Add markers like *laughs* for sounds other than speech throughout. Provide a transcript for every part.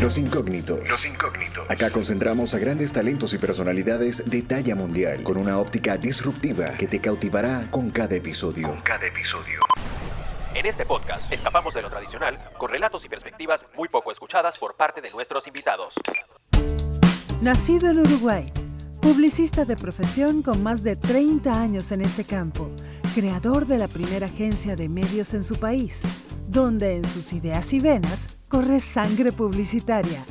Los incógnitos. Los incógnitos. Acá concentramos a grandes talentos y personalidades de talla mundial con una óptica disruptiva que te cautivará con cada episodio. Con cada episodio. En este podcast escapamos de lo tradicional con relatos y perspectivas muy poco escuchadas por parte de nuestros invitados. Nacido en Uruguay, publicista de profesión con más de 30 años en este campo, creador de la primera agencia de medios en su país, donde en sus ideas y venas corre sangre publicitaria.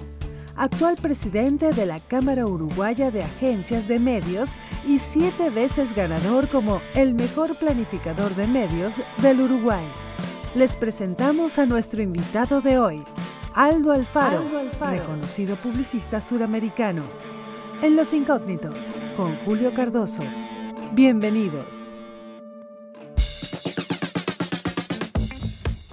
Actual presidente de la Cámara Uruguaya de Agencias de Medios y siete veces ganador como el mejor planificador de medios del Uruguay les presentamos a nuestro invitado de hoy, Aldo Alfaro, reconocido publicista suramericano. En Los Incógnitos, con Julio Cardoso. Bienvenidos.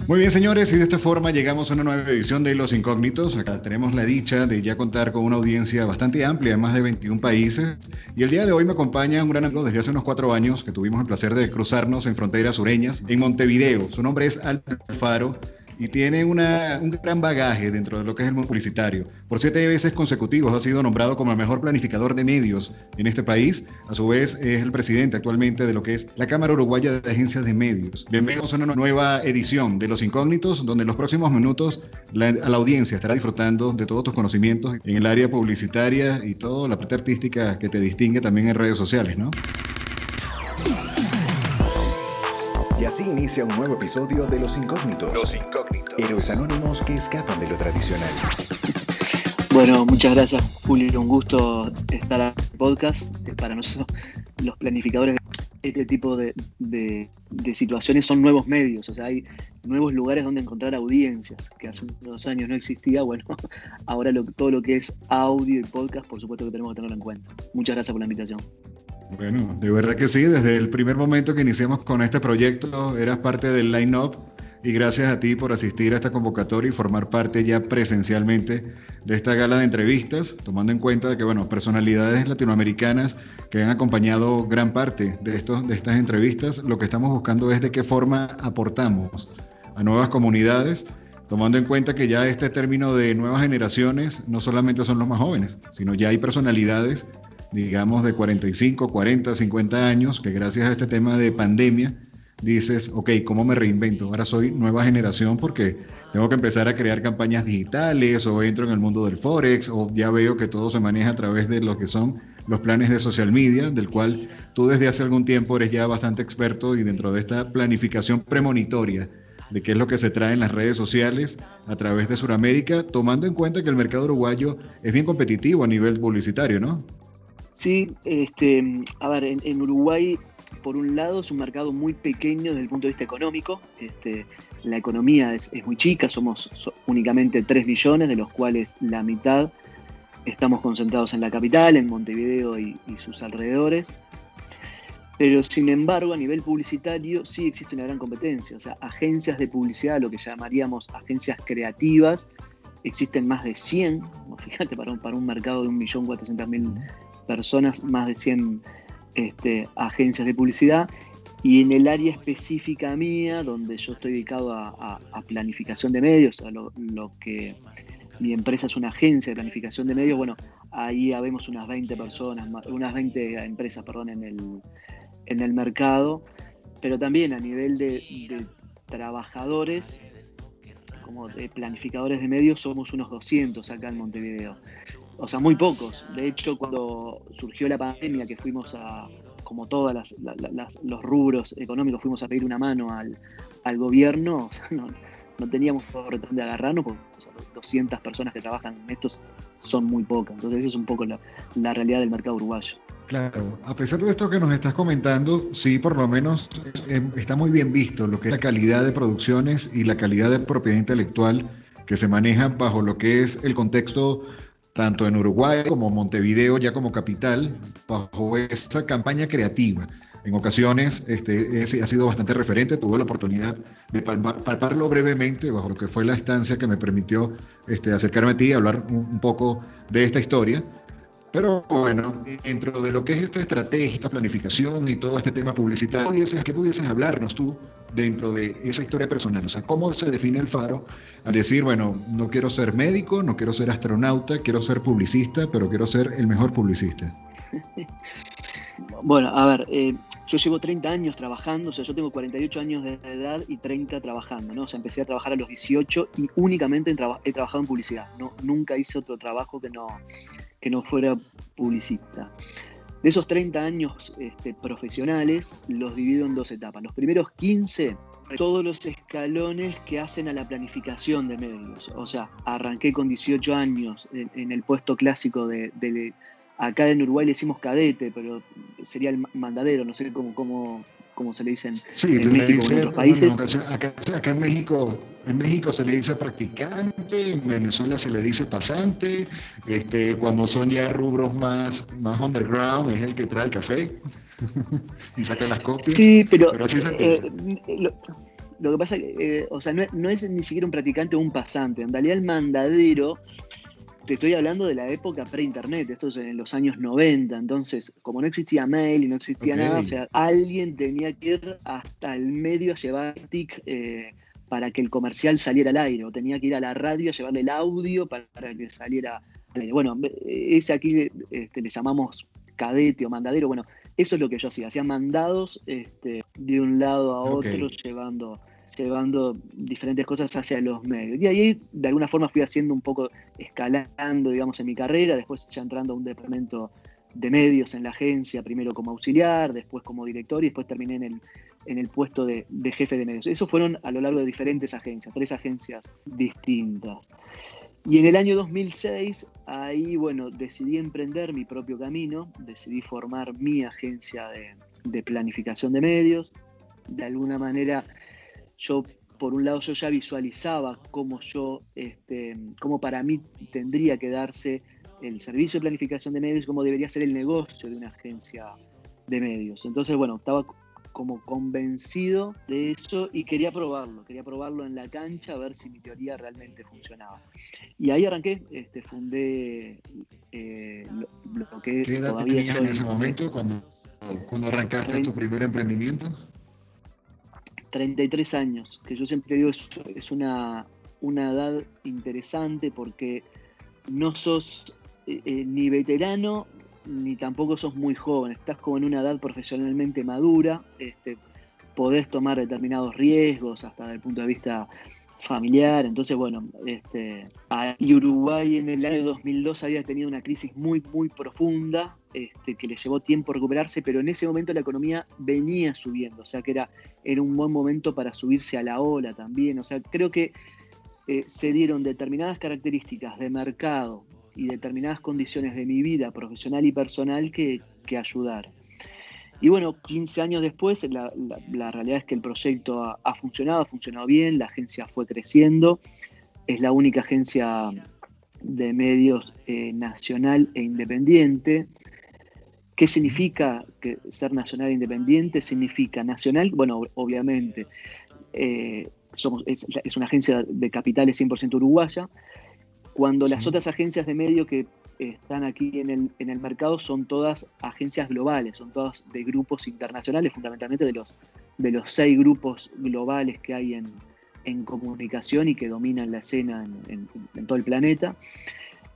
Muy bien, señores, y de esta forma llegamos a una nueva edición de Los Incógnitos. Acá tenemos la dicha de ya contar con una audiencia bastante amplia, más de 21 países. Y el día de hoy me acompaña un gran amigo desde hace unos cuatro años que tuvimos el placer de cruzarnos en fronteras sureñas, en Montevideo. Su nombre es Alfaro y tiene una, un gran bagaje dentro de lo que es el mundo publicitario. Por siete veces consecutivos ha sido nombrado como el mejor planificador de medios en este país. A su vez es el presidente actualmente de lo que es la Cámara Uruguaya de Agencias de Medios. Bienvenidos a una nueva edición de Los Incógnitos, donde en los próximos minutos la, la audiencia estará disfrutando de todos tus conocimientos en el área publicitaria y toda la parte artística que te distingue también en redes sociales, ¿no? Y así inicia un nuevo episodio de Los Incógnitos. Los Incógnitos. Héroes anónimos que escapan de lo tradicional. Bueno, muchas gracias, Julio. Un gusto estar en el podcast. Para nosotros, los planificadores de este tipo de, situaciones son nuevos medios. O sea, hay nuevos lugares donde encontrar audiencias, que hace unos años no existía. Bueno, *laughs* ahora todo lo que es audio y podcast, por supuesto que tenemos que tenerlo en cuenta. Muchas gracias por la invitación. Bueno, de verdad que sí, desde el primer momento que iniciamos con este proyecto eras parte del line-up y gracias a ti por asistir a esta convocatoria y formar parte ya presencialmente de esta gala de entrevistas, tomando en cuenta que, bueno, personalidades latinoamericanas que han acompañado gran parte de, estos, de estas entrevistas, lo que estamos buscando es de qué forma aportamos a nuevas comunidades, tomando en cuenta que ya este término de nuevas generaciones no solamente son los más jóvenes, sino ya hay personalidades digamos, de 45, 40, 50 años, que gracias a este tema de pandemia dices, ok, ¿cómo me reinvento? Ahora soy nueva generación porque tengo que empezar a crear campañas digitales o entro en el mundo del Forex o ya veo que todo se maneja a través de lo que son los planes de social media, del cual tú desde hace algún tiempo eres ya bastante experto y dentro de esta planificación premonitoria de qué es lo que se trae en las redes sociales a través de Sudamérica, tomando en cuenta que el mercado uruguayo es bien competitivo a nivel publicitario, ¿no? Sí, este, a ver, en, Uruguay, por un lado, es un mercado muy pequeño desde el punto de vista económico. Este, la economía es, muy chica, somos únicamente 3 millones, de los cuales la mitad estamos concentrados en la capital, en Montevideo y, sus alrededores. Pero sin embargo, a nivel publicitario sí existe una gran competencia. O sea, agencias de publicidad, lo que llamaríamos agencias creativas, existen más de 100, *laughs* fíjate, para un, para un mercado de 1.400.000 personas, más de 100 este, agencias de publicidad. Y en el área específica mía, donde yo estoy dedicado a, planificación de medios, a lo, que mi empresa es una agencia de planificación de medios, bueno, ahí habemos unas 20 personas, unas 20 empresas, perdón, en el, en el mercado, pero también a nivel de, de trabajadores, como de planificadores de medios, somos unos 200 acá en Montevideo o sea, muy pocos. De hecho, cuando surgió la pandemia, que fuimos a, como todos los rubros económicos, fuimos a pedir una mano al, gobierno, *laughs* o sea, no, teníamos por dónde agarrarnos, porque 200 personas que trabajan en estos son muy pocas. Entonces, esa es un poco la, realidad del mercado uruguayo. Claro, a pesar de esto que nos estás comentando, sí, por lo menos eh, está muy bien visto lo que es la calidad de producciones y la calidad de propiedad intelectual que se maneja bajo lo que es el contexto tanto en Uruguay como Montevideo, ya como capital, bajo esa campaña creativa. En ocasiones este, ha sido bastante referente, tuve la oportunidad de palparlo brevemente bajo lo que fue la estancia que me permitió este, acercarme a ti y hablar un, poco de esta historia. Pero bueno, dentro de lo que es esta estrategia, esta planificación y todo este tema publicitario, ¿qué pudieses hablarnos tú dentro de esa historia personal? O sea, ¿cómo se define el faro al decir, bueno, no quiero ser médico, no quiero ser astronauta, quiero ser publicista, pero quiero ser el mejor publicista? *laughs* Bueno, a ver, eh, yo llevo 30 años trabajando, o sea, yo tengo 48 años de edad y 30 trabajando, ¿no? O sea, empecé a trabajar a los 18 y únicamente he trabajado en publicidad, ¿no? Nunca hice otro trabajo que no, que no fuera publicista. De esos 30 años este, profesionales, los divido en dos etapas. Los primeros 15, todos los escalones que hacen a la planificación de medios. O sea, arranqué con 18 años en, el puesto clásico de, de Acá en Uruguay le decimos cadete, pero sería el mandadero, no sé cómo, cómo, cómo se le dicen en México en otros países. acá, en México, en México se le dice practicante, en Venezuela se le dice pasante, este, cuando son ya rubros más, más underground es el que trae el café *laughs* y saca las copias. Sí, pero, eh, lo, que pasa, eh, o sea, no, no es ni siquiera un practicante o un pasante, en realidad el mandadero te estoy hablando de la época pre-internet, esto es en los años 90, entonces como no existía mail y no existía nada, o sea, alguien tenía que ir hasta el medio a llevar TIC eh, para que el comercial saliera al aire, o tenía que ir a la radio a llevarle el audio para, que saliera al aire. Bueno, ese aquí este, le llamamos cadete o mandadero, bueno, eso es lo que yo hacía, hacía mandados este, de un lado a otro llevando llevando diferentes cosas hacia los medios. Y ahí de alguna forma fui haciendo un poco, escalando, digamos, en mi carrera, después ya entrando a un departamento de medios en la agencia, primero como auxiliar, después como director y después terminé en el, en el puesto de, jefe de medios. Eso fueron a lo largo de diferentes agencias, tres agencias distintas. Y en el año 2006, ahí, bueno, decidí emprender mi propio camino, decidí formar mi agencia de, de planificación de medios. De alguna manera yo por un lado yo ya visualizaba cómo yo, este, cómo para mí tendría que darse el servicio de planificación de medios, cómo debería ser el negocio de una agencia de medios. Entonces, bueno, estaba como convencido de eso y quería probarlo, quería probarlo en la cancha a ver si mi teoría realmente funcionaba. Y ahí arranqué, este, fundé eh, lo, que ¿Qué edad todavía en ese momento cuando, cuando arrancaste tu primer emprendimiento? 33 años, que yo siempre digo es, una, una edad interesante porque no sos eh, eh, ni veterano ni tampoco sos muy joven, estás como en una edad profesionalmente madura, este, podés tomar determinados riesgos hasta desde el punto de vista familiar. Entonces, bueno, este, Uruguay en el año 2002 había tenido una crisis muy, muy profunda este, que le llevó tiempo recuperarse, pero en ese momento la economía venía subiendo, o sea que era, era un buen momento para subirse a la ola también. O sea, creo que eh, se dieron determinadas características de mercado y determinadas condiciones de mi vida profesional y personal que, que ayudaron. Y bueno, 15 años después, la, realidad es que el proyecto ha, funcionado, ha funcionado bien, la agencia fue creciendo, es la única agencia de medios eh, nacional e independiente. ¿Qué significa que ser nacional e independiente? Significa nacional, bueno, obviamente, eh, somos, es, es, una agencia de capitales 100% uruguaya. Cuando las otras agencias de medios que están aquí en el, en el mercado son todas agencias globales, son todas de grupos internacionales, fundamentalmente de los, de los seis grupos globales que hay en, comunicación y que dominan la escena en, todo el planeta.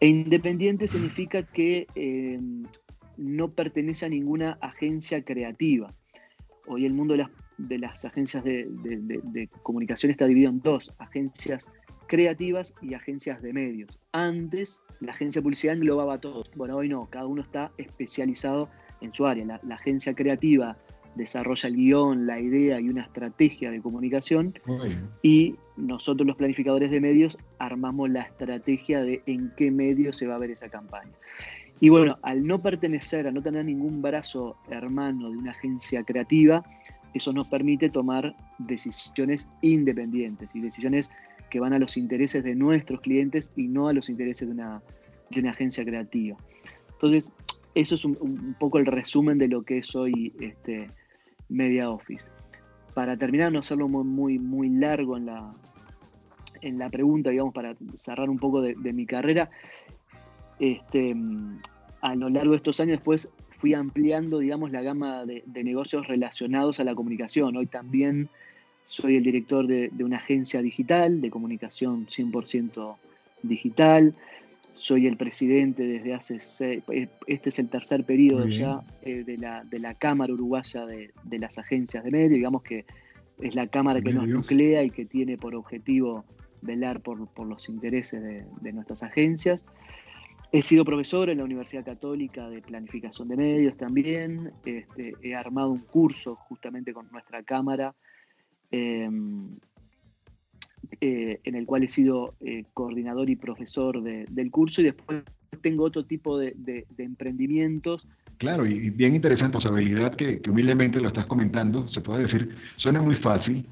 E independiente significa que eh, no pertenece a ninguna agencia creativa. Hoy el mundo de las, de las agencias de, de comunicación está dividido en dos, agencias creativas y agencias de medios. Antes la agencia de publicidad englobaba todo. Bueno, hoy no, cada uno está especializado en su área. La, agencia creativa desarrolla el guion, la idea y una estrategia de comunicación y nosotros los planificadores de medios armamos la estrategia de en qué medio se va a ver esa campaña. Y bueno, al no pertenecer, al no tener ningún brazo hermano de una agencia creativa, eso nos permite tomar decisiones independientes y decisiones que van a los intereses de nuestros clientes y no a los intereses de una, de una agencia creativa. Entonces, eso es un, poco el resumen de lo que es hoy este, Media Office. Para terminar, no hacerlo muy, muy, largo en la, en la pregunta, digamos, para cerrar un poco de, mi carrera, este, a lo largo de estos años después fui ampliando, digamos, la gama de, negocios relacionados a la comunicación. Hoy también soy el director de, una agencia digital, de comunicación 100% digital. Soy el presidente desde hace seis, eh, este es el tercer periodo ya eh, de, la, de la Cámara Uruguaya de, las Agencias de Medios, digamos que es la Cámara que nos nuclea y que tiene por objetivo velar por, los intereses de, nuestras agencias. He sido profesor en la Universidad Católica de Planificación de Medios también. Este, he armado un curso justamente con nuestra Cámara em, eh, en el cual he sido eh, coordinador y profesor del curso y después tengo otro tipo de, emprendimientos. Claro, y bien interesante, habilidad que, que humildemente lo estás comentando, se puede decir, suena muy fácil,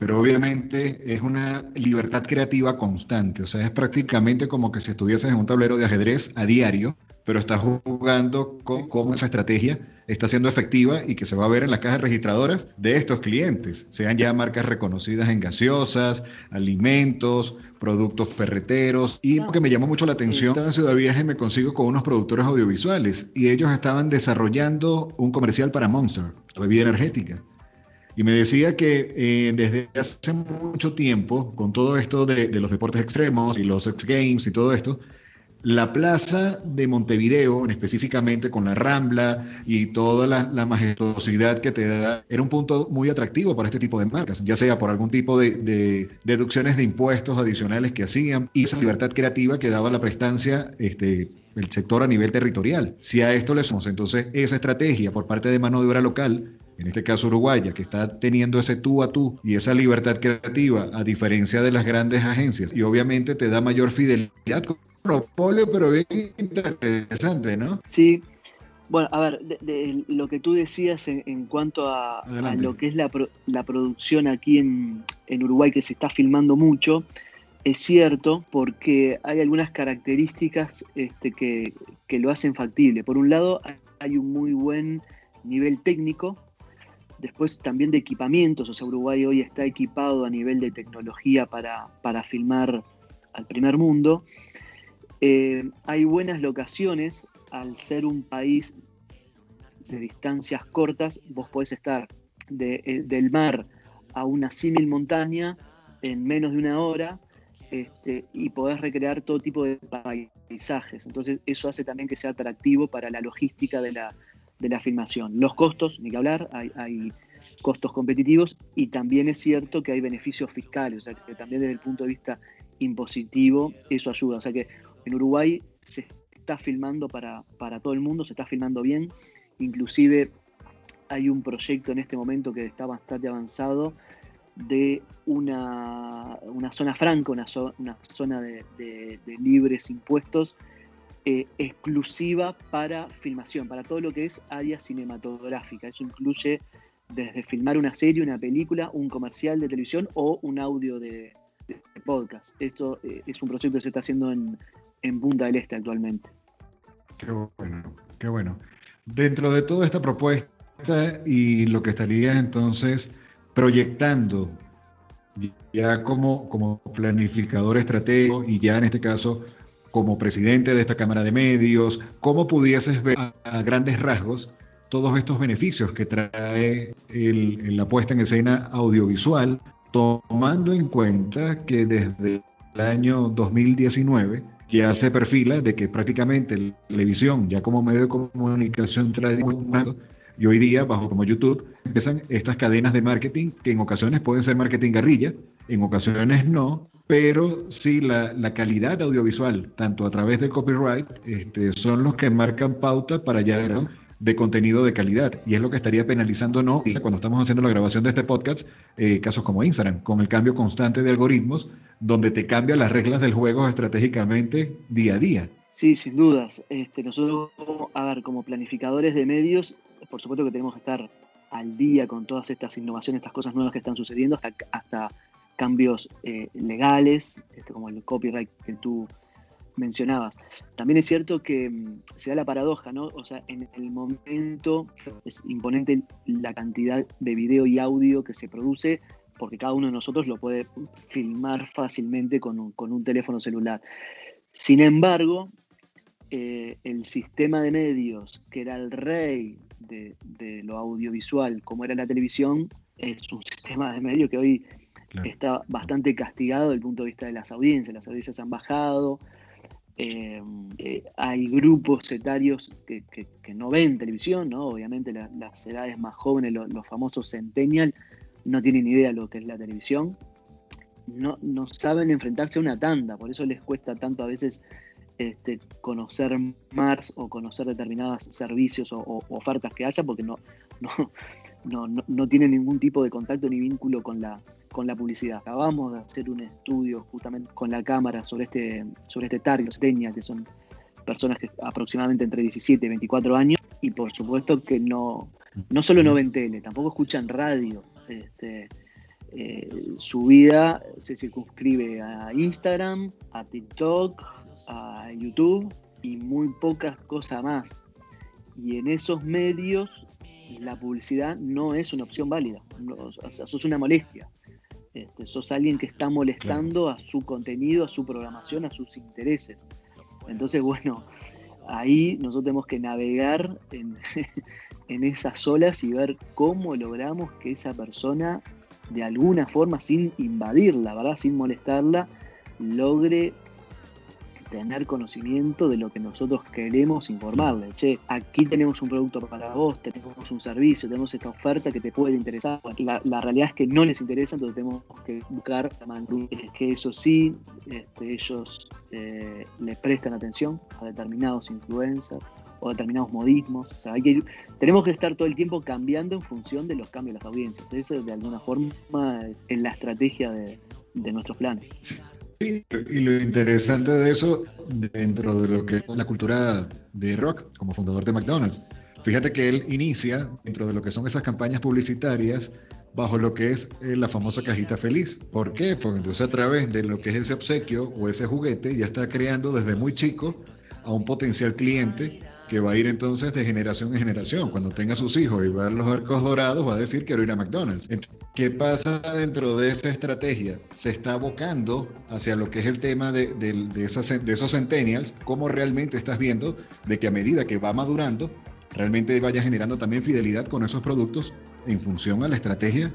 pero obviamente es una libertad creativa constante, o sea, es prácticamente como que si estuvieses en un tablero de ajedrez a diario, pero estás jugando con cómo esa estrategia está siendo efectiva y que se va a ver en las cajas registradoras de estos clientes, sean ya marcas reconocidas en gaseosas, alimentos, productos ferreteros. Y lo que me llamó mucho la atención, en Ciudad Viaje me consigo con unos productores audiovisuales y ellos estaban desarrollando un comercial para Monster, la bebida energética. Y me decía que eh, desde hace mucho tiempo, con todo esto de, los deportes extremos y los X Games y todo esto, la plaza de Montevideo, específicamente con la Rambla y toda la, majestuosidad que te da, era un punto muy atractivo para este tipo de marcas, ya sea por algún tipo de, deducciones de impuestos adicionales que hacían y esa libertad creativa que daba la prestancia este, el sector a nivel territorial. Si a esto le sumamos entonces esa estrategia por parte de mano de obra local, en este caso uruguaya, que está teniendo ese tú a tú y esa libertad creativa, a diferencia de las grandes agencias, y obviamente te da mayor fidelidad con monopolio, pero bien interesante, ¿no? Sí. Bueno, a ver, de, lo que tú decías en, cuanto a, lo que es la, la producción aquí en, en Uruguay, que se está filmando mucho, es cierto porque hay algunas características este, que, que, lo hacen factible. Por un lado, hay un muy buen nivel técnico Después también de equipamientos, o sea, Uruguay hoy está equipado a nivel de tecnología para, filmar al primer mundo. Eh, hay buenas locaciones, al ser un país de distancias cortas, vos podés estar eh, del mar a una símil montaña en menos de una hora este, y podés recrear todo tipo de paisajes. Entonces eso hace también que sea atractivo para la logística de la, de la filmación. Los costos, ni que hablar, hay, costos competitivos y también es cierto que hay beneficios fiscales, o sea que también desde el punto de vista impositivo eso ayuda. O sea que en Uruguay se está filmando para, para todo el mundo, se está filmando bien, inclusive hay un proyecto en este momento que está bastante avanzado de una, una zona franca, una, una zona de, de libres impuestos eh, exclusiva para filmación, para todo lo que es área cinematográfica. Eso incluye desde filmar una serie, una película, un comercial de televisión o un audio de, podcast. Esto eh, es un proyecto que se está haciendo en, en Punta del Este actualmente. Qué bueno, qué bueno. Dentro de toda esta propuesta y lo que estaría entonces proyectando ya como, como planificador estratégico y ya en este caso como presidente de esta Cámara de Medios, ¿cómo pudieses ver a, grandes rasgos todos estos beneficios que trae la puesta en escena audiovisual, tomando en cuenta que desde el año 2019 ya se perfila de que prácticamente la televisión, ya como medio de comunicación tradicional, y hoy día, bajo como YouTube, empiezan estas cadenas de marketing que en ocasiones pueden ser marketing guerrilla, en ocasiones no, pero sí la, calidad audiovisual, tanto a través del copyright, este, son los que marcan pauta para ya de contenido de calidad. Y es lo que estaría penalizando no cuando estamos haciendo la grabación de este podcast, eh, casos como Instagram, con el cambio constante de algoritmos, donde te cambian las reglas del juego estratégicamente día a día. Sí, sin dudas. Este, nosotros, a ver, como planificadores de medios, por supuesto que tenemos que estar al día con todas estas innovaciones, estas cosas nuevas que están sucediendo, hasta, cambios eh, legales, este, como el copyright que tú mencionabas. También es cierto que mm, se da la paradoja, ¿no? O sea, en el momento es imponente la cantidad de video y audio que se produce, porque cada uno de nosotros lo puede filmar fácilmente con un, con un teléfono celular. Sin embargo, eh, el sistema de medios, que era el rey de, lo audiovisual, como era la televisión, es un sistema de medios que hoy está bastante castigado desde el punto de vista de las audiencias. Las audiencias han bajado, eh, eh, hay grupos etarios que, no ven televisión, ¿no? Obviamente las edades más jóvenes, los, famosos centennial, no tienen idea de lo que es la televisión. No, no, saben enfrentarse a una tanda, por eso les cuesta tanto a veces este, conocer más o conocer determinados servicios o, ofertas que haya, porque no, no, no, no, tienen ningún tipo de contacto ni vínculo con la, con la publicidad. Acabamos de hacer un estudio justamente con la cámara sobre este, sobre este target, que son personas que aproximadamente entre 17 y 24 años, y por supuesto que no, no solo no ven tele, tampoco escuchan radio. Este, eh, su vida se circunscribe a Instagram, a TikTok, a YouTube y muy pocas cosas más. Y en esos medios la publicidad no es una opción válida, eso es una molestia. Este, sos alguien que está molestando a su contenido, a su programación, a sus intereses. Entonces, bueno, ahí nosotros tenemos que navegar en, *laughs* en esas olas y ver cómo logramos que esa persona, de alguna forma, sin invadirla, ¿verdad? sin molestarla, logre tener conocimiento de lo que nosotros queremos informarle. Che, aquí tenemos un producto para vos, tenemos un servicio, tenemos esta oferta que te puede interesar. La, realidad es que no les interesa, entonces tenemos que buscar que eso sí, este, ellos eh, le prestan atención a determinados influencers o determinados modismos. O sea, hay que, tenemos que estar todo el tiempo cambiando en función de los cambios de las audiencias. Eso de alguna forma es la estrategia de, de nuestros planes. Sí, y lo interesante de eso, dentro de lo que es la cultura de rock, como fundador de McDonald's, fíjate que él inicia dentro de lo que son esas campañas publicitarias bajo lo que es eh, la famosa cajita feliz. ¿Por qué? Porque entonces a través de lo que es ese obsequio o ese juguete ya está creando desde muy chico a un potencial cliente que va a ir entonces de generación en generación. Cuando tenga sus hijos y va a los arcos dorados, va a decir quiero ir a McDonald's. ¿Qué pasa dentro de esa estrategia? Se está abocando hacia lo que es el tema de, de esos centennials, cómo realmente estás viendo de que a medida que va madurando, realmente vaya generando también fidelidad con esos productos en función a la estrategia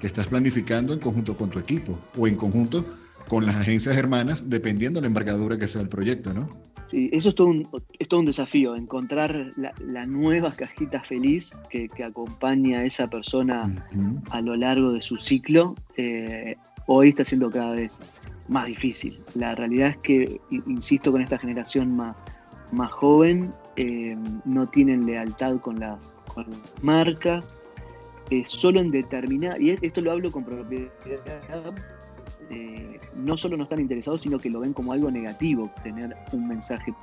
que estás planificando en conjunto con tu equipo o en conjunto con las agencias hermanas, dependiendo de la envergadura que sea el proyecto, ¿no? Sí, eso es todo un, es todo un desafío, encontrar la, nueva cajita feliz que, acompaña a esa persona a lo largo de su ciclo. Eh, hoy está siendo cada vez más difícil. La realidad es que, insisto, con esta generación más, más joven, eh, no tienen lealtad con las, marcas, eh, solo en determinar, y esto lo hablo con propiedad eh, no solo no están interesados, sino que lo ven como algo negativo tener un mensaje.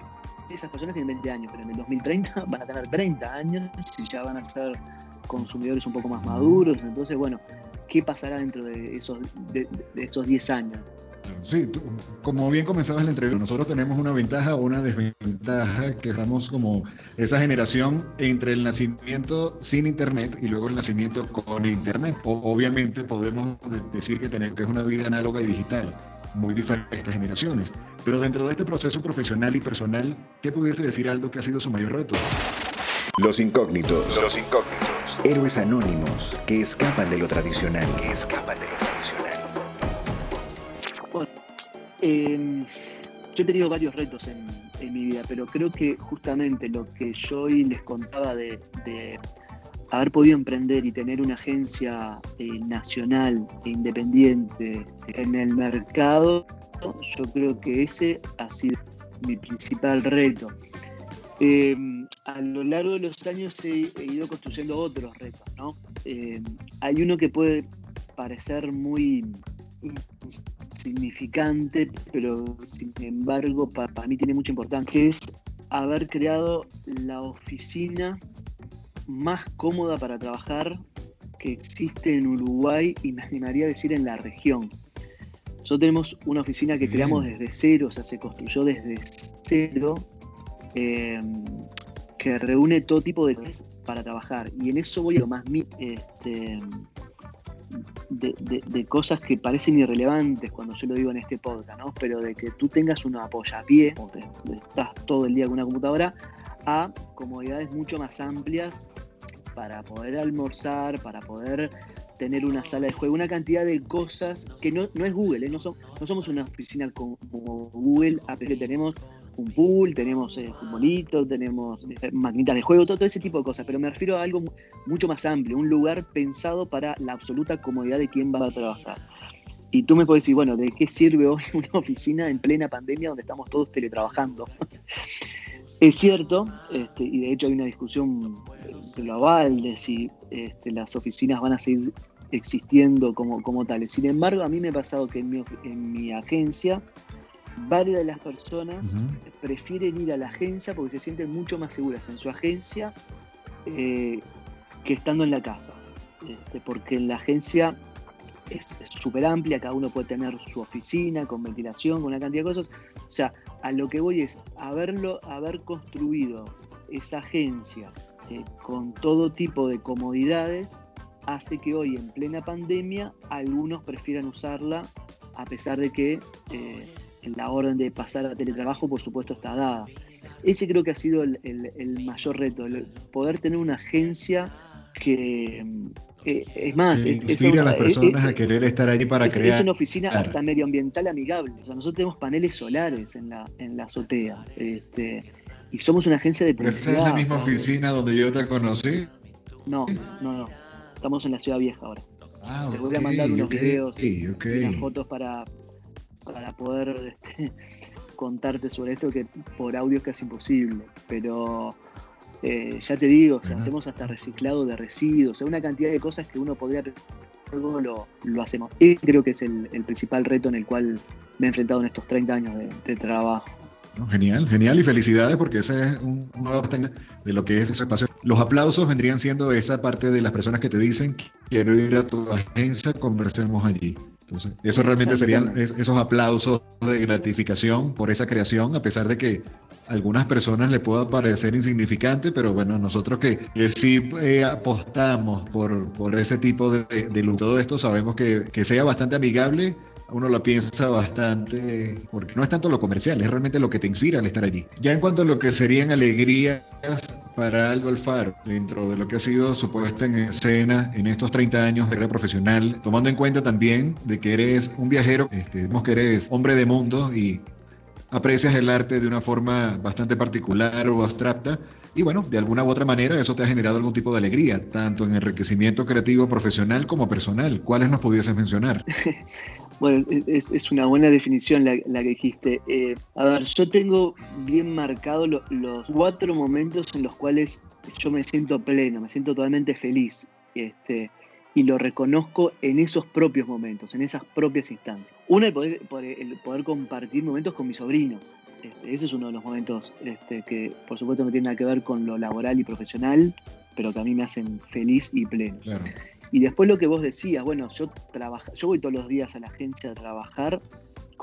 Esas personas tienen 20 años, pero en el 2030 *laughs* van a tener 30 años y ya van a ser consumidores un poco más maduros. Entonces, bueno, ¿qué pasará dentro de esos, de esos 10 años? Sí, como bien comenzabas la entrevista, nosotros tenemos una ventaja o una desventaja que estamos como esa generación entre el nacimiento sin internet y luego el nacimiento con internet. obviamente podemos decir que, tenemos, que es una vida análoga y digital, muy diferente a estas generaciones. Pero dentro de este proceso profesional y personal, ¿qué pudiese decir algo que ha sido su mayor reto? Los incógnitos. Los incógnitos. Héroes anónimos que escapan de lo tradicional. Que escapan de lo Em, yo he tenido varios retos en, mi vida, pero creo que justamente lo que yo hoy les contaba de, haber podido emprender y tener una agencia eh, nacional e independiente en el mercado, yo creo que ese ha sido mi principal reto. Em, a lo largo de los años he, ido construyendo otros retos, ¿no? Em, hay uno que puede parecer muy significante, pero sin embargo para, mí tiene mucha importancia, que es haber creado la oficina más cómoda para trabajar que existe en Uruguay y me animaría a decir en la región. Nosotros tenemos una oficina que creamos desde cero, o sea, se construyó desde cero, em, que reúne todo tipo de cosas para trabajar. Y en eso voy a lo más este, de, cosas que parecen irrelevantes cuando yo lo digo en este podcast, ¿no? Pero de que tú tengas un apoyapié, porque estás todo el día con una computadora, a comodidades mucho más amplias para poder almorzar, para poder tener una sala de juego, una cantidad de cosas que no, no es Google, ¿eh? no, no somos una oficina como, Google, a que tenemos un pool, tenemos eh, futbolito, tenemos eh, de juego, todo, ese tipo de cosas, pero me refiero a algo mucho más amplio, un lugar pensado para la absoluta comodidad de quien va a trabajar. Y tú me puedes decir, bueno, ¿de qué sirve hoy *laughs* una oficina en plena pandemia donde estamos todos teletrabajando? *laughs* es cierto, este, y de hecho hay una discusión global de si este, las oficinas van a seguir existiendo como, como tales. Sin embargo, a mí me ha pasado que en mi, en mi agencia varias de las personas prefieren ir a la agencia porque se sienten mucho más seguras en su agencia eh, que estando en la casa. Este, porque en la agencia es súper amplia, cada uno puede tener su oficina con ventilación, con una cantidad de cosas. O sea, a lo que voy es haberlo, haber construido esa agencia eh, con todo tipo de comodidades hace que hoy en plena pandemia algunos prefieran usarla a pesar de que eh, la orden de pasar a teletrabajo, por supuesto, está dada. Ese creo que ha sido el, mayor reto, el poder tener una agencia que, eh, es más, es, a las personas a querer estar allí para crear. Es una oficina hasta medioambiental amigable. O sea, nosotros tenemos paneles solares en la, en la azotea. Este, y somos una agencia de publicidad. ¿Pero esa es la misma oficina donde yo te conocí? No, no, no. Estamos en la Ciudad Vieja ahora. Ah, te voy a mandar unos videos y unas fotos para, para poder este, *laughs* contarte sobre esto que por audio es casi imposible, pero eh, ya te digo, hacemos hasta reciclado de residuos, o sea, una cantidad de cosas que uno podría luego lo, lo hacemos. Y creo que es el, principal reto en el cual me he enfrentado en estos 30 años de, trabajo. genial, genial y felicidades porque ese es un, nuevo de lo que es ese espacio. Los aplausos vendrían siendo esa parte de las personas que te dicen quiero ir a tu agencia, conversemos allí. Entonces, eso realmente serían esos aplausos de gratificación por esa creación, a pesar de que a algunas personas le pueda parecer insignificante, pero bueno, nosotros que, sí eh, apostamos por, por ese tipo de, de, todo esto, sabemos que, que sea bastante amigable uno lo piensa bastante, porque no es tanto lo comercial, es realmente lo que te inspira al estar allí. Ya en cuanto a lo que serían alegrías para Aldo Alfaro, dentro de lo que ha sido su puesta en escena en estos 30 años de carrera profesional, tomando en cuenta también de que eres un viajero, este, que eres hombre de mundo y aprecias el arte de una forma bastante particular o abstracta, y bueno, de alguna u otra manera eso te ha generado algún tipo de alegría, tanto en enriquecimiento creativo profesional como personal. ¿Cuáles nos pudieses mencionar? *laughs* Bueno, es, una buena definición la, que dijiste. Eh, a ver, yo tengo bien marcados los cuatro momentos en los cuales yo me siento pleno, me siento totalmente feliz. Este, y lo reconozco en esos propios momentos, en esas propias instancias. Uno, el el poder compartir momentos con mi sobrino. Este, ese es uno de los momentos este, que, por supuesto, no tiene nada que ver con lo laboral y profesional, pero que a mí me hacen feliz y pleno. Claro. Y después lo que vos decías, bueno, yo trabajo, yo voy todos los días a la agencia a trabajar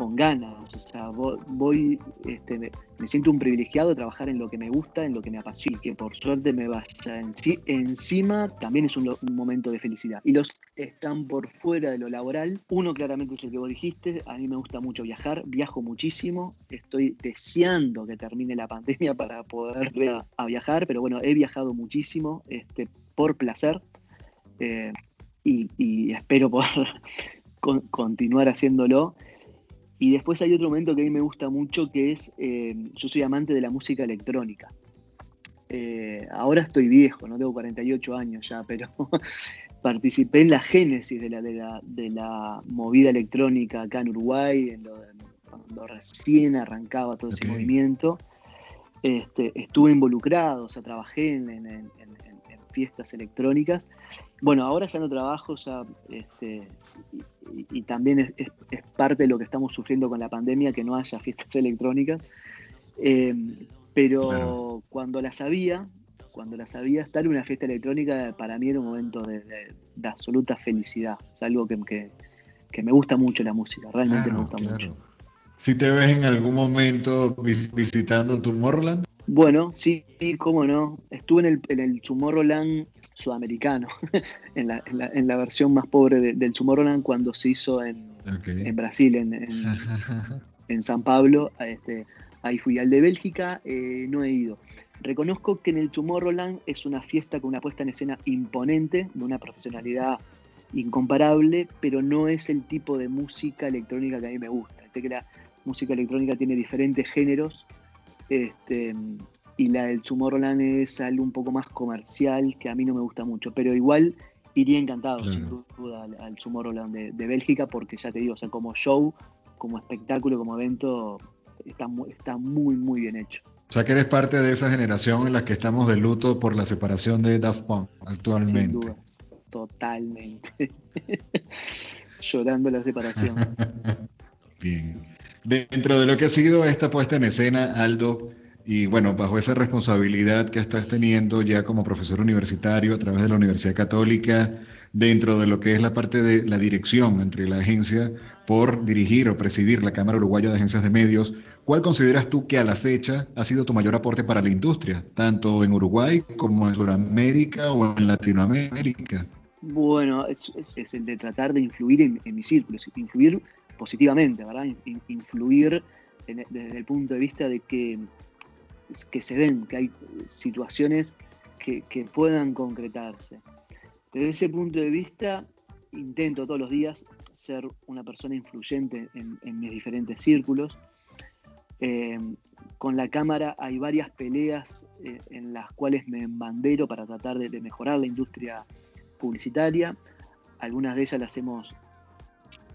con ganas, o sea, voy, este, me, siento un privilegiado de trabajar en lo que me gusta, en lo que me apasiona, que por suerte me vaya en encima también es un, momento de felicidad. Y los están por fuera de lo laboral, uno claramente es el que vos dijiste, a mí me gusta mucho viajar, viajo muchísimo, estoy deseando que termine la pandemia para poder a viajar, pero bueno, he viajado muchísimo este, por placer, eh, y, espero poder *laughs* continuar haciéndolo. Y después hay otro momento que a mí me gusta mucho, que es, eh, yo soy amante de la música electrónica. Eh, ahora estoy viejo, no tengo 48 años ya, pero *laughs* participé en la génesis de la, de la, movida electrónica acá en Uruguay, cuando recién arrancaba todo ese movimiento. Este, estuve involucrado, o sea, trabajé en, fiestas electrónicas. Bueno, ahora ya no trabajo, ya, este, y, también es, parte de lo que estamos sufriendo con la pandemia, que no haya fiestas *laughs* electrónicas. Eh, pero cuando las había, cuando las había, estar en una fiesta electrónica para mí era un momento de, absoluta felicidad. Es algo que, me gusta mucho la música, realmente me gusta mucho. Si te ves en algún momento visitando Tomorrowland. Bueno, sí, cómo no. Estuve en el, en el Tomorrowland sudamericano, *laughs* en, la, en, la, versión más pobre del Tomorrowland cuando se hizo en, en Brasil, en, *laughs* en, San Pablo. Este, ahí fui al de Bélgica, eh, no he ido. Reconozco que en el Tomorrowland es una fiesta con una puesta en escena imponente, de una profesionalidad incomparable, pero no es el tipo de música electrónica que a mí me gusta. Este que la música electrónica tiene diferentes géneros este, y la del Tomorrowland es algo un poco más comercial que a mí no me gusta mucho, pero igual iría encantado sin duda al, al Tomorrowland de, Bélgica porque ya te digo, o sea, como show, como espectáculo, como evento, está, está muy, muy bien hecho. O sea que eres parte de esa generación en la que estamos de luto por la separación de Daft Punk actualmente. Sin duda, totalmente. *laughs* Llorando la separación. *laughs* bien. Dentro de lo que ha sido esta puesta en escena, Aldo, y bueno, bajo esa responsabilidad que estás teniendo ya como profesor universitario a través de la Universidad Católica, dentro de lo que es la parte de la dirección entre la agencia por dirigir o presidir la Cámara Uruguaya de Agencias de Medios, ¿cuál consideras tú que a la fecha ha sido tu mayor aporte para la industria, tanto en Uruguay como en Sudamérica o en Latinoamérica? Bueno, es, el de tratar de influir en, en mis círculos, influir positivamente, ¿verdad? Influir desde el punto de vista de que, que se den, que hay situaciones que, puedan concretarse. Desde ese punto de vista, intento todos los días ser una persona influyente en, mis diferentes círculos. Eh, con la cámara hay varias peleas eh, en las cuales me embandero para tratar de, de, mejorar la industria publicitaria. Algunas de ellas las hemos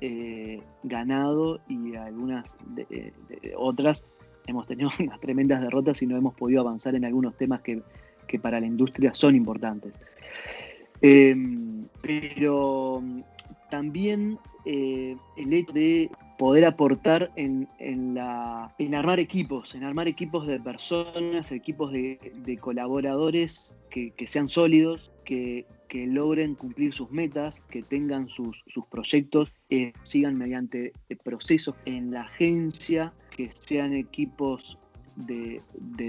eh, ganado y algunas eh, otras hemos tenido *laughs* unas tremendas derrotas y no hemos podido avanzar en algunos temas que, para la industria son importantes. Em, pero también eh, el hecho de poder aportar en, la, en armar equipos, en armar equipos de personas, equipos de, colaboradores que, sean sólidos, que, que logren cumplir sus metas, que tengan sus, proyectos, eh, sigan mediante eh, procesos en la agencia, que sean equipos de,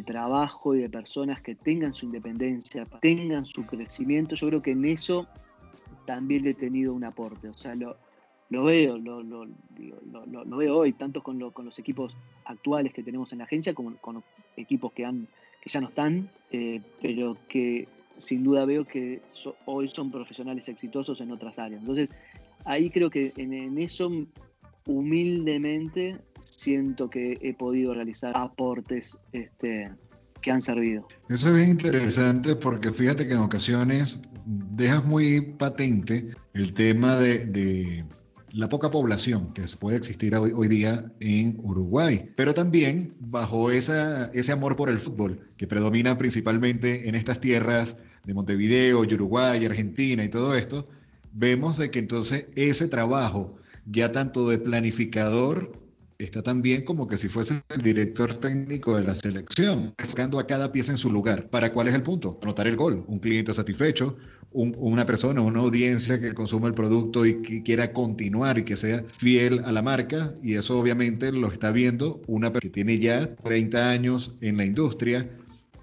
trabajo y de personas que tengan su independencia, tengan su crecimiento. Yo creo que en eso también he tenido un aporte. O sea, lo, lo veo, lo, lo, veo hoy, tanto con, los equipos actuales que tenemos en la agencia como con equipos que, han, que ya no están, eh, pero que sin duda veo que hoy son profesionales exitosos en otras áreas. Entonces, ahí creo que en, eso humildemente siento que he podido realizar aportes este, que han servido. Eso es bien interesante porque fíjate que en ocasiones dejas muy patente el tema de, la poca población que puede existir hoy, día en Uruguay, pero también bajo esa, ese amor por el fútbol que predomina principalmente en estas tierras de Montevideo, Uruguay, Argentina y todo esto, vemos de que entonces ese trabajo, ya tanto de planificador, está también como que si fuese el director técnico de la selección, buscando a cada pieza en su lugar. ¿Para cuál es el punto? Anotar el gol, un cliente satisfecho, una persona, una audiencia que consuma el producto y que quiera continuar y que sea fiel a la marca. Y eso obviamente lo está viendo una persona que tiene ya 30 años en la industria,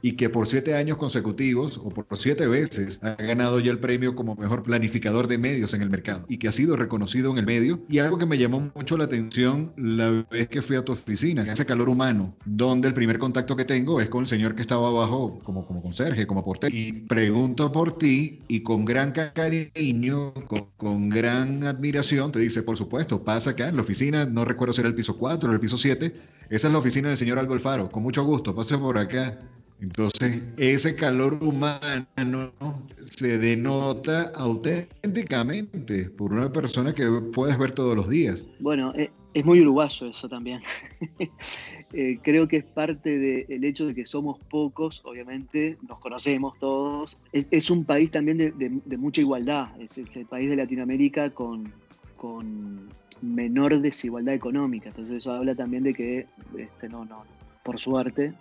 y que por siete años consecutivos o por siete veces ha ganado ya el premio como mejor planificador de medios en el mercado y que ha sido reconocido en el medio. Y algo que me llamó mucho la atención la vez que fui a tu oficina, ese calor humano, donde el primer contacto que tengo es con el señor que estaba abajo como, como conserje, como portero, y pregunto por ti y con gran cariño, con, con gran admiración, te dice, por supuesto, pasa acá en la oficina, no recuerdo si era el piso 4 o el piso 7, esa es la oficina del señor Algo Alfaro, con mucho gusto, pase por acá. Entonces, ese calor humano se denota auténticamente por una persona que puedes ver todos los días. Bueno, eh, es muy uruguayo eso también. *laughs* Eh, creo que es parte del hecho de que somos pocos, obviamente, nos conocemos todos. Es, un país también de, mucha igualdad, es, el país de Latinoamérica con, con menor desigualdad económica. Entonces eso habla también de que, este, no, no, por suerte,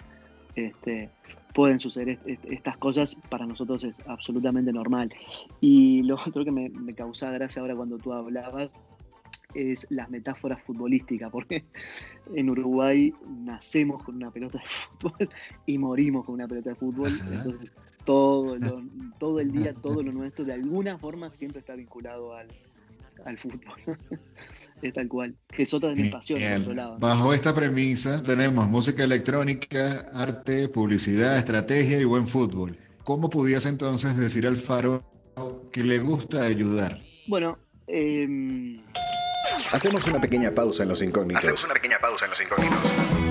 este, pueden suceder estas cosas, para nosotros es absolutamente normal. Y lo *laughs* otro que me, me causa gracia ahora cuando tú hablabas es las metáforas futbolísticas, porque *laughs* en Uruguay nacemos con una pelota de fútbol *laughs* y morimos con una pelota de fútbol. Entonces, todo, todo el día, todo lo nuestro, de alguna forma siempre está vinculado al, fútbol. *laughs* es tal cual. Que es otra de mis pasiones, otro lado. Bajo esta premisa tenemos música electrónica, arte, publicidad, estrategia y buen fútbol. ¿Cómo pudiese entonces decir al Faro que le gusta ayudar? Bueno, eh... Hacemos una pequeña pausa en los incógnitos. Hacemos una pequeña pausa en los incógnitos.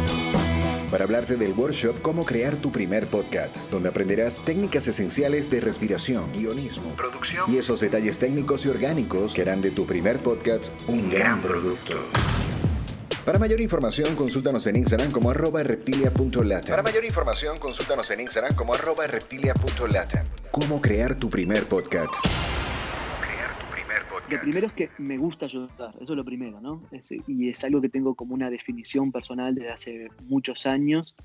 Para hablarte del workshop Cómo crear tu primer podcast, donde aprenderás técnicas esenciales de respiración, guionismo, producción y esos detalles técnicos y orgánicos que harán de tu primer podcast un gran producto. Para mayor información, consúltanos en Instagram como arroba reptilia.lata. Para mayor información, consúltanos en Instagram como arroba reptilia.lata. Cómo crear tu primer podcast. Lo primero es que me gusta ayudar, eso es lo primero, ¿no? y es algo que tengo como una definición personal desde hace muchos años.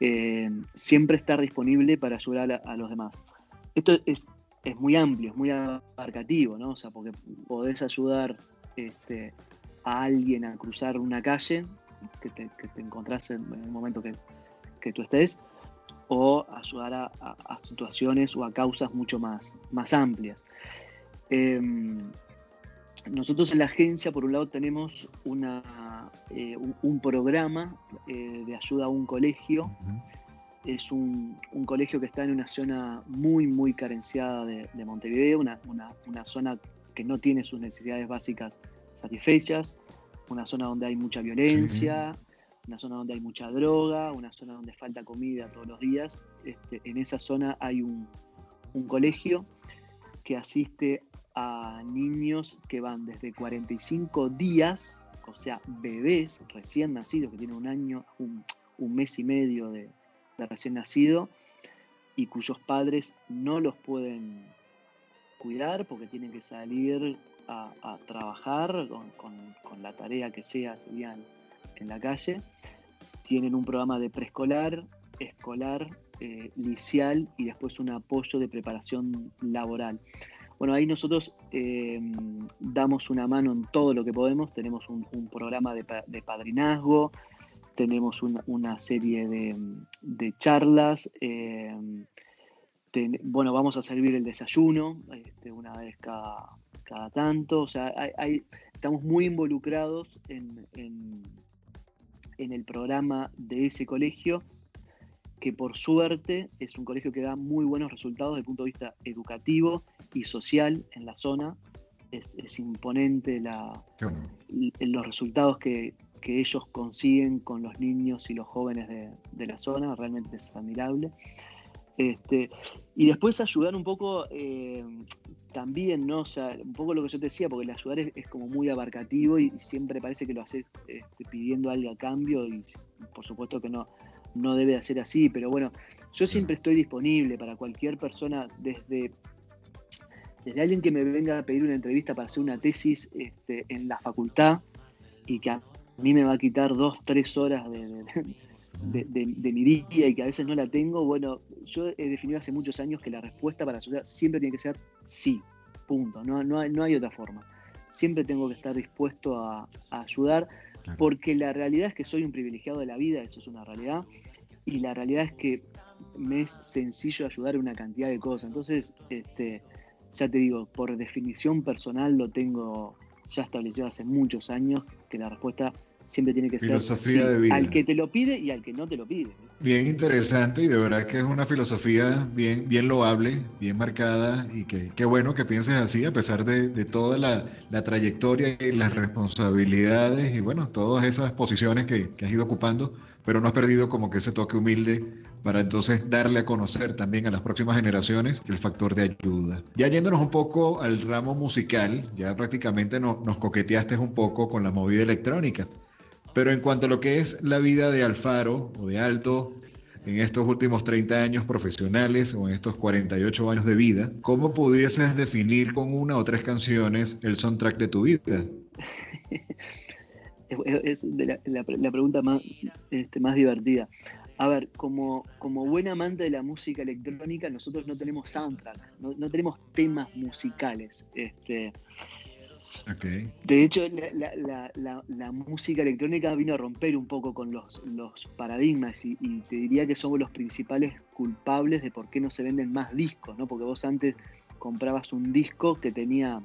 Eh, siempre estar disponible para ayudar a, los demás. Esto es, es, muy amplio, es muy abarcativo, ¿no? O sea, porque podés ayudar este, a alguien a cruzar una calle que te, que encontrás en, un momento que, tú estés, o ayudar a, situaciones o a causas mucho más, más amplias. Em, nosotros en la agencia, por un lado, tenemos una, eh, un, programa eh, de ayuda a un colegio. Es un, colegio que está en una zona muy, muy carenciada de, Montevideo, una, una, zona que no tiene sus necesidades básicas satisfechas, una zona donde hay mucha violencia, una zona donde hay mucha droga, una zona donde falta comida todos los días. Este, en esa zona hay un, un colegio que asiste a niños que van desde 45 días, o sea, bebés recién nacidos, que tienen un año, un, mes y medio de, recién nacido, y cuyos padres no los pueden cuidar porque tienen que salir a, trabajar con, la tarea que sea, serían en la calle. Tienen un programa de preescolar, escolar, eh, licial y después un apoyo de preparación laboral. Bueno, ahí nosotros eh, damos una mano en todo lo que podemos. Tenemos un, programa de, padrinazgo, tenemos una, serie de, charlas. Eh, bueno, vamos a servir el desayuno este, una vez cada, tanto. O sea, estamos muy involucrados en, en el programa de ese colegio que por suerte es un colegio que da muy buenos resultados desde el punto de vista educativo y social en la zona. Es, imponente la, los resultados que, ellos consiguen con los niños y los jóvenes de, la zona, realmente es admirable. Este, y después ayudar un poco eh, también, ¿no? O sea, un poco lo que yo te decía, porque el ayudar es, como muy abarcativo y, siempre parece que lo haces este, pidiendo algo a cambio y por supuesto que no, no debe ser así, pero bueno, yo siempre estoy disponible para cualquier persona, desde, desde alguien que me venga a pedir una entrevista para hacer una tesis este, en la facultad y que a mí me va a quitar dos, tres horas de, mi día y que a veces no la tengo, bueno, yo he definido hace muchos años que la respuesta para ayudar siempre tiene que ser sí, punto, no, no, hay, no hay otra forma. Siempre tengo que estar dispuesto a, a ayudar porque la realidad es que soy un privilegiado de la vida, eso es una realidad, y la realidad es que me es sencillo ayudar a una cantidad de cosas. Entonces, este, ya te digo, por definición personal lo tengo ya establecido hace muchos años, que la respuesta siempre tiene que ser al que te lo pide y al que no te lo pide. Bien interesante y de verdad que es una filosofía bien, bien loable, bien marcada y que qué bueno que pienses así a pesar de, toda la, trayectoria y las responsabilidades y bueno, todas esas posiciones que, que has ido ocupando, pero no has perdido como que ese toque humilde para entonces darle a conocer también a las próximas generaciones el factor de ayuda. Ya yéndonos un poco al ramo musical, ya prácticamente nos coqueteaste un poco con la movida electrónica. Pero en cuanto a lo que es la vida de Alfaro o de Alto en estos últimos 30 años profesionales o en estos 48 años de vida, ¿cómo pudieses definir con una o tres canciones el soundtrack de tu vida? *laughs* es la, pregunta más, este, más divertida. A ver, como, buen amante de la música electrónica, nosotros no tenemos soundtrack, no, no tenemos temas musicales. Este, De hecho, la, música electrónica vino a romper un poco con los, paradigmas y, te diría que somos los principales culpables de por qué no se venden más discos, ¿no? Porque vos antes comprabas un disco que tenía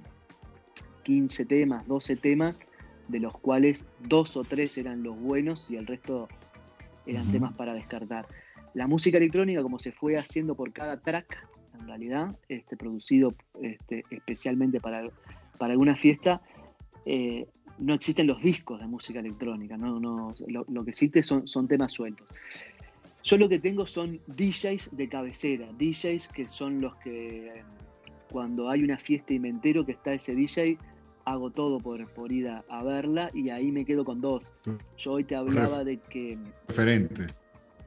15 temas, 12 temas, de los cuales dos o tres eran los buenos y el resto eran temas para descartar. La música electrónica, como se fue haciendo por cada track, en realidad, este, producido este, especialmente para, para alguna fiesta, eh, no existen los discos de música electrónica, no, no, lo, que existe son, son temas sueltos. Yo lo que tengo son DJs de cabecera, DJs que son los que cuando hay una fiesta y me entero que está ese DJ, hago todo por, por ir a, verla y ahí me quedo con dos. Yo hoy te hablaba de que... Referente.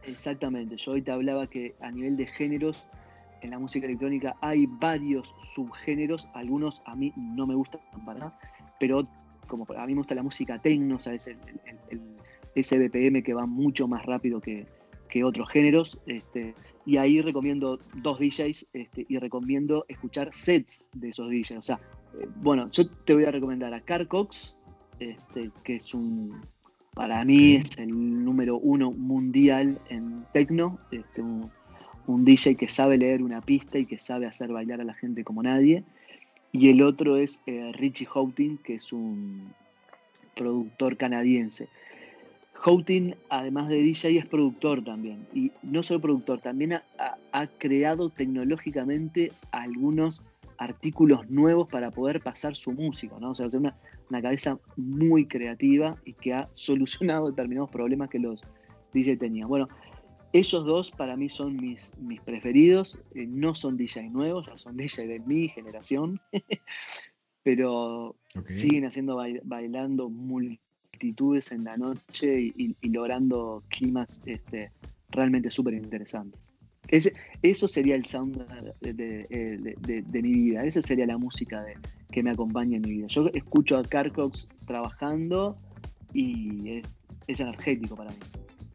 Exactamente, yo hoy te hablaba que a nivel de géneros en la música electrónica hay varios subgéneros, algunos a mí no me gustan, ¿verdad? Pero como a mí me gusta la música techno, o sea, es el, ese BPM que va mucho más rápido que, otros géneros, este, y ahí recomiendo dos DJs este, y recomiendo escuchar sets de esos DJs, o sea, eh, bueno, yo te voy a recomendar a Car Cox, este, que es un, para mí es el número uno mundial en techno, este, un, DJ que sabe leer una pista y que sabe hacer bailar a la gente como nadie. Y el otro es eh, Richie Houghton, que es un productor canadiense. Houghton, además de DJ, es productor también. Y no solo productor, también ha creado tecnológicamente algunos artículos nuevos para poder pasar su música, ¿no? O sea, una, una cabeza muy creativa y que ha *laughs* solucionado determinados problemas que los DJ tenían. Bueno, esos dos para mí son mis, mis preferidos, eh, no son DJ nuevos, son *laughs* DJ de mi generación, *laughs* pero siguen haciendo bailando multitudes en la noche y, y logrando climas este, realmente súper interesantes eso sería el sound de, mi vida, esa sería la música que me acompaña en mi vida. Yo escucho a Carcox trabajando y es, energético para mí.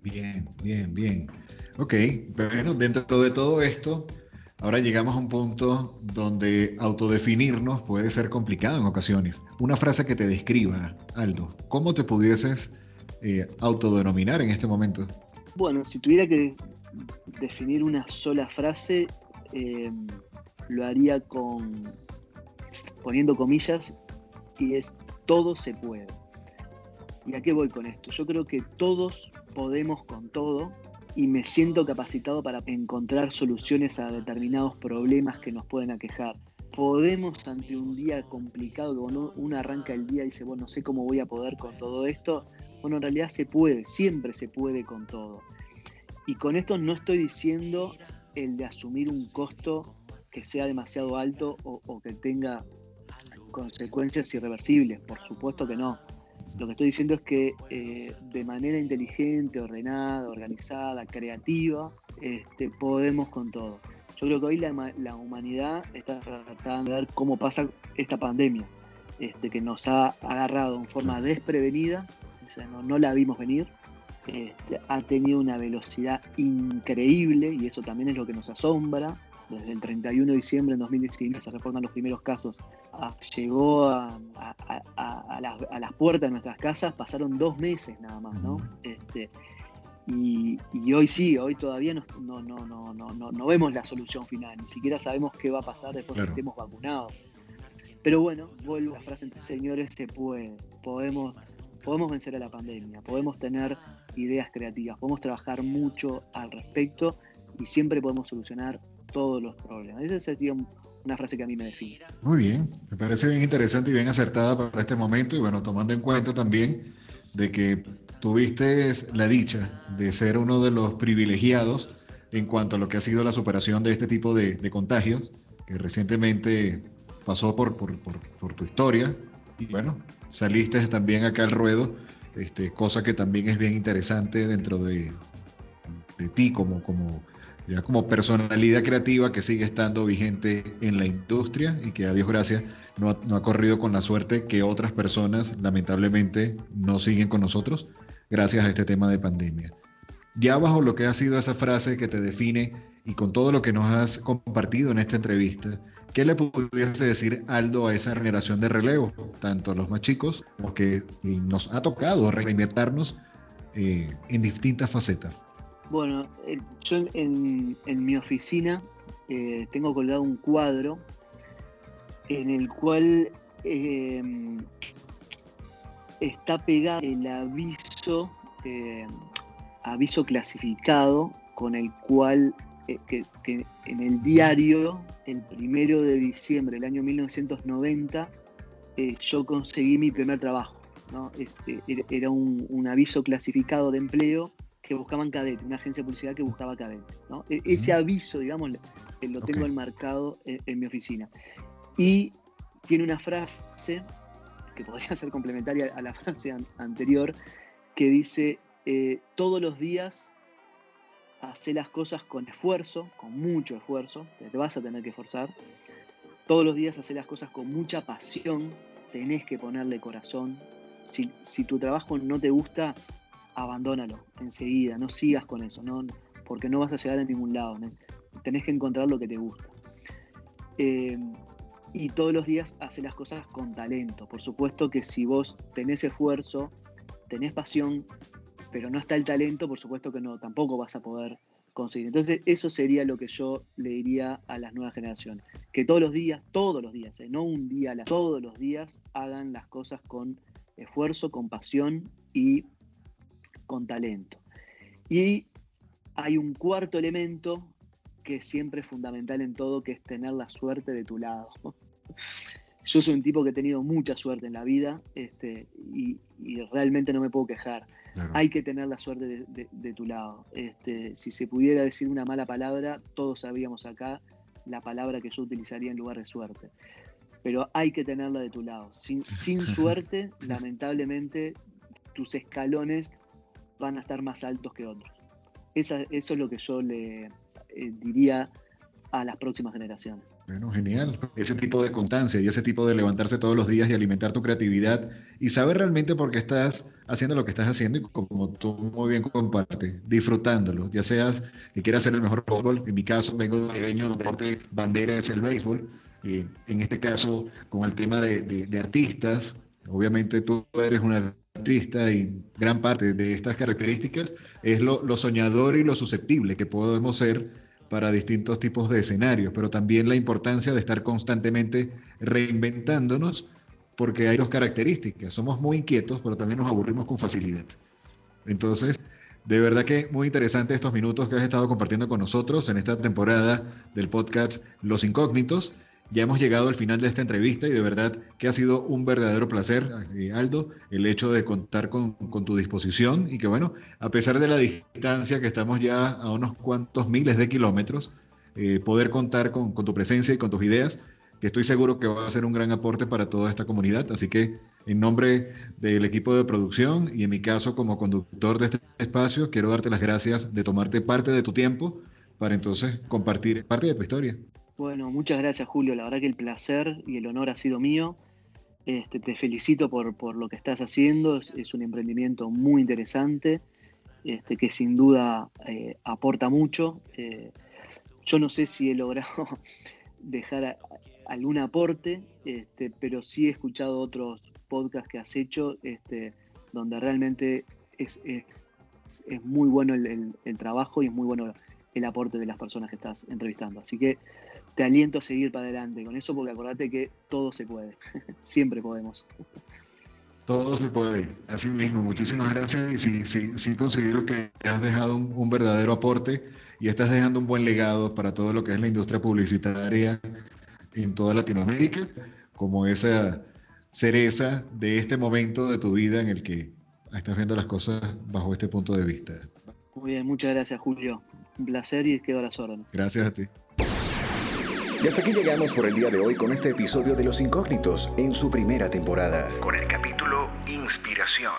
Bien, bien, bien. Ok, bueno, dentro de todo esto, ahora llegamos a un punto donde autodefinirnos puede ser complicado en ocasiones. Una frase que te describa, Aldo, ¿cómo te pudieses eh, autodenominar en este momento? Bueno, si tuviera que definir una sola frase, eh, lo haría con poniendo comillas y es todo se puede. ¿Y a qué voy con esto? Yo creo que todos podemos con todo y me siento capacitado para encontrar soluciones a determinados problemas que nos pueden aquejar. Podemos ante un día complicado, que uno, arranca el día y dice, bueno, no sé cómo voy a poder con todo esto. Bueno, en realidad se puede, siempre se puede con todo. Y con esto no estoy diciendo el de asumir un costo que sea demasiado alto o, que tenga consecuencias irreversibles, por supuesto que no. Lo que estoy diciendo es que eh, de manera inteligente, ordenada, organizada, creativa, este, podemos con todo. Yo creo que hoy la, humanidad está tratando de ver cómo pasa esta pandemia, este, que nos ha agarrado en forma desprevenida, no la vimos venir, este, ha tenido una velocidad increíble y eso también es lo que nos asombra. Desde el 31 de diciembre de 2019 se reportan los primeros casos. Llegó a, las, puertas de nuestras casas, pasaron dos meses nada más, ¿no? Este, y, hoy sí, hoy todavía no, no, no, no, no, vemos la solución final, ni siquiera sabemos qué va a pasar después de que estemos vacunados. Pero bueno, vuelvo a la frase, señores, se puede, podemos podemos vencer a la pandemia, podemos tener ideas creativas, podemos trabajar mucho al respecto y siempre podemos solucionar todos los problemas. Esa sería una frase que a mí me define. Muy bien, me parece bien interesante y bien acertada para este momento y bueno, tomando en cuenta también de que tuviste la dicha de ser uno de los privilegiados en cuanto a lo que ha sido la superación de este tipo de, contagios, que recientemente pasó por, por, por tu historia, y bueno, saliste también acá al ruedo, este, cosa que también es bien interesante dentro de, de ti como, como, como personalidad creativa que sigue estando vigente en la industria y que a Dios gracias no ha, no ha corrido con la suerte que otras personas lamentablemente no siguen con nosotros gracias a este tema de pandemia. Ya bajo lo que ha sido esa frase que te define y con todo lo que nos has compartido en esta entrevista, ¿Qué le pudiese decir Aldo a esa generación de relevo, tanto a los más chicos como que nos ha tocado reinventarnos eh, en distintas facetas? Bueno, eh, yo en, mi oficina eh, tengo colgado un cuadro en el cual está pegado el aviso, aviso clasificado con el cual que, en el diario, el primero de diciembre del año 1990, eh, yo conseguí mi primer trabajo. Este, era un, aviso clasificado de empleo que buscaban cadete, una agencia de publicidad que buscaba cadete. E, ese aviso, digamos, lo tengo enmarcado en, mi oficina. Y tiene una frase que podría *laughs* ser complementaria a la frase anterior, que dice, eh, todos los días hacer las cosas con esfuerzo, con mucho esfuerzo, te vas a tener que esforzar. Todos los días hacer las cosas con mucha pasión, tenés que ponerle corazón. Si, si tu trabajo no te gusta, abandónalo enseguida, no sigas con eso, no, porque no vas a llegar a ningún lado. Tenés que encontrar lo que te gusta. Eh, y todos los días hacer las cosas con talento. Por supuesto que si vos tenés esfuerzo, tenés pasión, pero no está el talento, por supuesto que no, tampoco vas a poder conseguir. Entonces, eso sería lo que yo le diría a las nuevas generaciones. Que todos los días, todos los días, eh, no un día, todos los días hagan las cosas con esfuerzo, con pasión y con talento. Y hay un cuarto elemento que siempre es fundamental en todo, que es tener la suerte de tu lado. *laughs* Yo soy un tipo que he tenido mucha suerte en la vida este, y realmente no me puedo quejar hay que tener la suerte de, tu lado. Este, si se pudiera decir una mala palabra, todos sabríamos acá la palabra que yo utilizaría en lugar de suerte. Pero hay que tenerla de tu lado. Sin, *laughs* suerte, lamentablemente, tus escalones van a estar más altos que otros. eso es lo que yo le eh, diría a las próximas generaciones. Bueno, genial. Ese tipo de constancia y ese tipo de levantarse todos los días y alimentar tu creatividad y saber realmente por qué estás haciendo lo que estás haciendo y como tú muy bien compartes, disfrutándolo. Ya seas que quieras ser el mejor fútbol, en mi caso vengo de un deporte bandera es el béisbol. y en este caso, con el tema de, artistas, obviamente tú eres un artista y gran parte de estas características es lo, lo soñador y lo susceptible que podemos ser para distintos tipos de escenarios, pero también la importancia de estar constantemente reinventándonos, porque hay dos características. Somos muy inquietos, pero también nos aburrimos con facilidad. Entonces, de verdad que muy interesante estos minutos que has estado compartiendo con nosotros en esta temporada del podcast Los Incógnitos. Ya hemos llegado al final de esta entrevista y de verdad que ha sido un verdadero placer, eh, Aldo, el hecho de contar con, tu disposición y que bueno, a pesar de la distancia que estamos ya a unos cuantos miles de kilómetros, eh, poder contar con, tu presencia y con tus ideas, que estoy seguro que va a ser un gran aporte para toda esta comunidad. Así que en nombre del equipo de producción y en mi caso como conductor de este espacio, quiero darte las gracias de tomarte parte de tu tiempo para entonces compartir parte de tu historia. Bueno, muchas gracias Julio, la verdad que el placer y el honor ha sido mío. Este, te felicito por, lo que estás haciendo, es, un emprendimiento muy interesante, este, que sin duda eh, aporta mucho. Eh, yo no sé si he logrado *laughs* dejar algún aporte, este, pero sí he escuchado otros podcasts que has hecho, este, donde realmente es, muy bueno el, trabajo y es muy bueno el aporte de las personas que estás entrevistando. Así que te aliento a seguir para adelante con eso porque acordate que todo se puede, *laughs* siempre podemos. Todo se puede, así mismo. Muchísimas gracias y sí, sí, sí considero que has dejado un, verdadero aporte y estás dejando un buen legado para todo lo que es la industria publicitaria en toda Latinoamérica, como esa cereza de este momento de tu vida en el que estás viendo las cosas bajo este punto de vista. Muy bien, muchas gracias Julio. Un placer y quedo a las órdenes. Gracias a ti. Y hasta aquí llegamos por el día de hoy con este episodio de Los Incógnitos en su primera temporada. Con el capítulo Inspiración.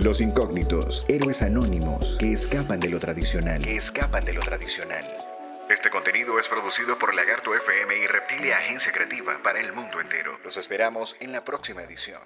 Los Incógnitos, héroes anónimos que escapan de lo tradicional. Que escapan de lo tradicional. Este contenido es producido por Lagarto FM y Reptilia Agencia Creativa para el mundo entero. Los esperamos en la próxima edición.